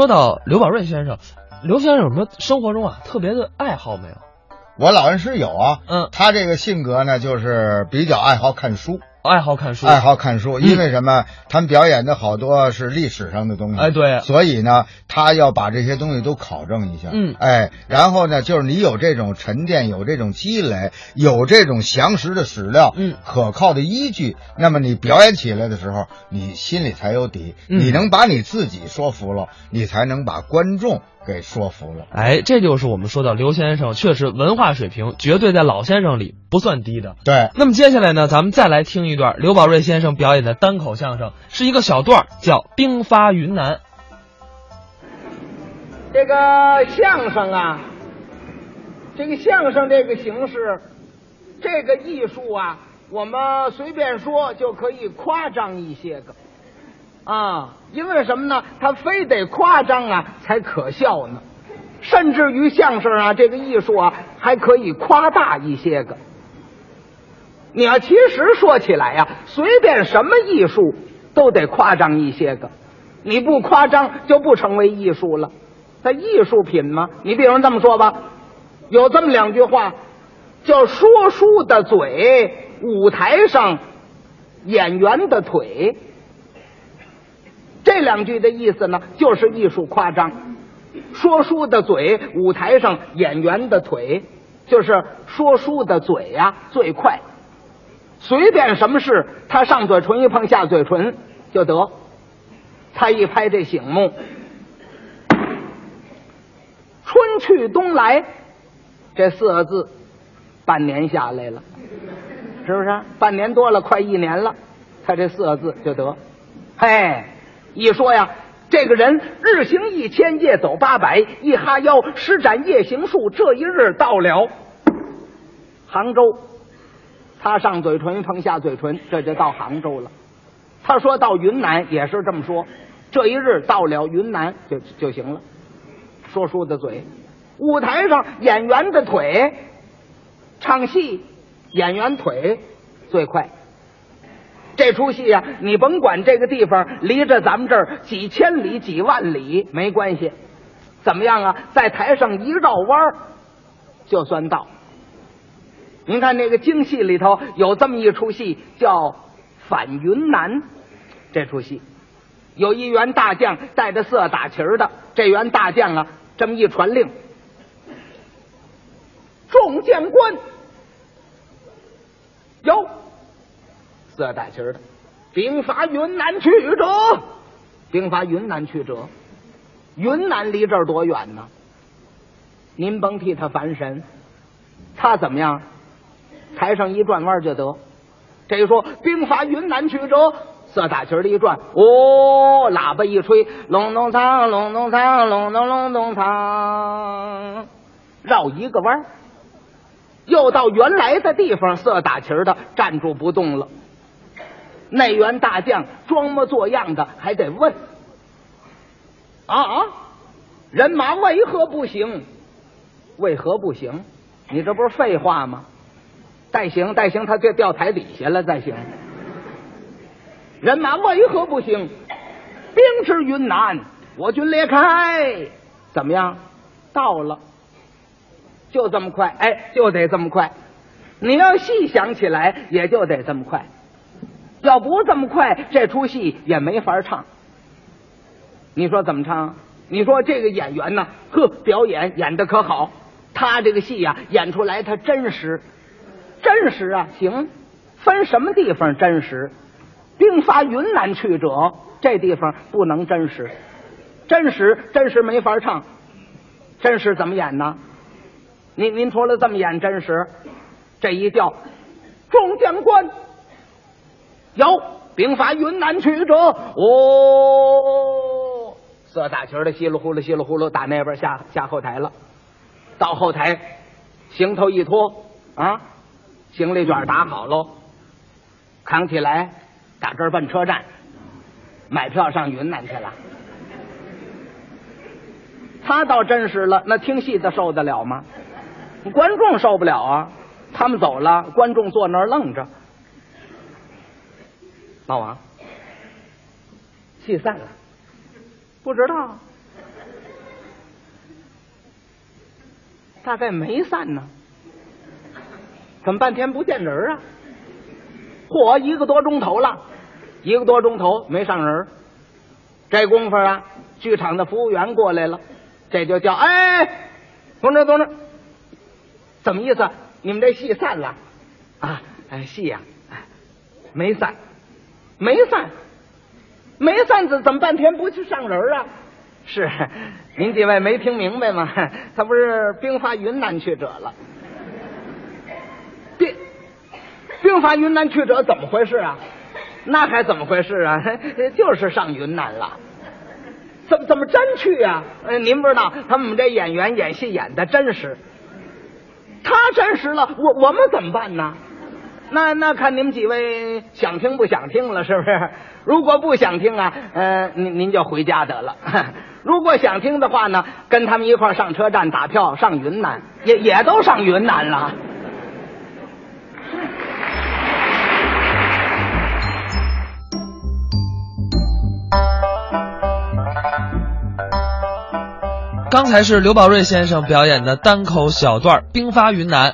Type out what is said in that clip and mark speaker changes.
Speaker 1: 说到刘宝瑞先生，刘先生有什么生活中啊特别的爱好没有？
Speaker 2: 我老恩师有啊，
Speaker 1: 嗯，
Speaker 2: 他这个性格呢，就是比较爱好看书，
Speaker 1: 爱好看书，
Speaker 2: 爱好看书，因为什么？他们表演的好多是历史上的东西，
Speaker 1: 哎对
Speaker 2: 所以呢，他要把这些东西都考证一下，
Speaker 1: 嗯。
Speaker 2: 哎，然后呢，就是你有这种沉淀，有这种积累，有这种详实的史料，
Speaker 1: 嗯。
Speaker 2: 可靠的依据，那么你表演起来的时候，你心里才有底，
Speaker 1: 嗯。
Speaker 2: 你能把你自己说服了，你才能把观众给说服了。
Speaker 1: 哎，这就是我们说到刘先生确实文化水平绝对在老先生里不算低的。
Speaker 2: 对，
Speaker 1: 那么接下来呢，咱们再来听一段刘宝瑞先生表演的单口相声，是一个小段儿，叫《兵发云南》。
Speaker 3: 这个相声啊，这个相声这个形式，这个艺术啊，我们随便说就可以夸张一些个啊，因为什么呢？他非得夸张啊才可笑呢，甚至于相声啊这个艺术啊还可以夸大一些个。你要其实说起来呀、随便什么艺术都得夸张一些个，你不夸张就不成为艺术了。它艺术品吗？你比如这么说吧，有这么两句话，叫说书的嘴，舞台上演员的腿。这两句的意思呢，就是艺术夸张。说书的嘴，舞台上演员的腿，就是说书的嘴呀、最快。随便什么事，他上嘴唇一碰下嘴唇就得。他一拍这醒目，春去冬来，这四个字，半年下来了，是不是？半年多了，快一年了，他这四个字就得。嘿，一说呀，这个人日行一千，夜走八百，一哈腰，施展夜行术，这一日到了杭州。他上嘴唇碰下嘴唇，这就到杭州了。他说到云南也是这么说，这一日到了云南就就行了。说书的嘴，舞台上演员的腿，唱戏演员腿最快。这出戏呀、你甭管这个地方离着咱们这儿几千里、几万里没关系，怎么样啊？在台上一绕弯儿就算到。您看那个京戏里头有这么一出戏叫《反云南》，这出戏有一员大将带着色打旗儿的，这员大将啊，这么一传令，众将官有四打旗儿的，兵发云南去者，兵发云南去者，云南离这儿多远呢？您甭替他烦神，他怎么样？台上一转弯就得。这一说兵发云南去者，四大旗儿的一转，哦，喇叭一吹，隆咚锵，隆咚锵，隆咚隆咚锵，绕一个弯，又到原来的地方，色打旗儿的站住不动了。内员大将装模作样的还得问：啊，人马为何不行？为何不行？你这不是废话吗？带行带行，他就掉台底下了。再行，人马为何不行？兵至云南，我军列开，怎么样？到了，就这么快，哎，就得这么快。你要细想起来，也就得这么快。要不这么快，这出戏也没法唱。你说怎么唱？你说这个演员呢？呵，表演演的可好？他这个戏呀、演出来他真实，真实啊！行，分什么地方真实？兵发云南去者，这地方不能真实，真实真实没法唱，真实怎么演呢？您您除了这么演真实，这一调，众将官有兵发云南去者，哦，色大旗儿的稀里呼噜稀里呼噜打那边下下后台了，到后台行头一脱啊，行李卷打好喽，扛起来，打这儿奔车站，买票上云南去了。他倒真实了，那听戏的受得了吗？观众受不了啊！他们走了，观众坐那儿愣着。老王，戏散了，不知道，大概没散呢。怎么半天不见人啊？嚯，一个多钟头了，一个多钟头没上人。这功夫啊，剧场的服务员过来了，这就叫哎，同志同志，怎么意思？你们这戏散了啊？哎，戏呀，没散。没散，没散，怎怎么半天不去上人啊？是，您几位没听明白吗？他不是兵发云南去者了。兵兵发云南去者怎么回事啊？那还怎么回事啊？就是上云南了。怎么怎么真去呀、呃，您不知道，他们这演员演戏演的真实。他真实了，我我们怎么办呢？那那看你们几位想听不想听了，是不是？如果不想听啊，呃，您您就回家得了。如果想听的话呢，跟他们一块上车站打票上云南，也也都上云南了。
Speaker 1: 刚才是刘宝瑞先生表演的单口小段《兵发云南》。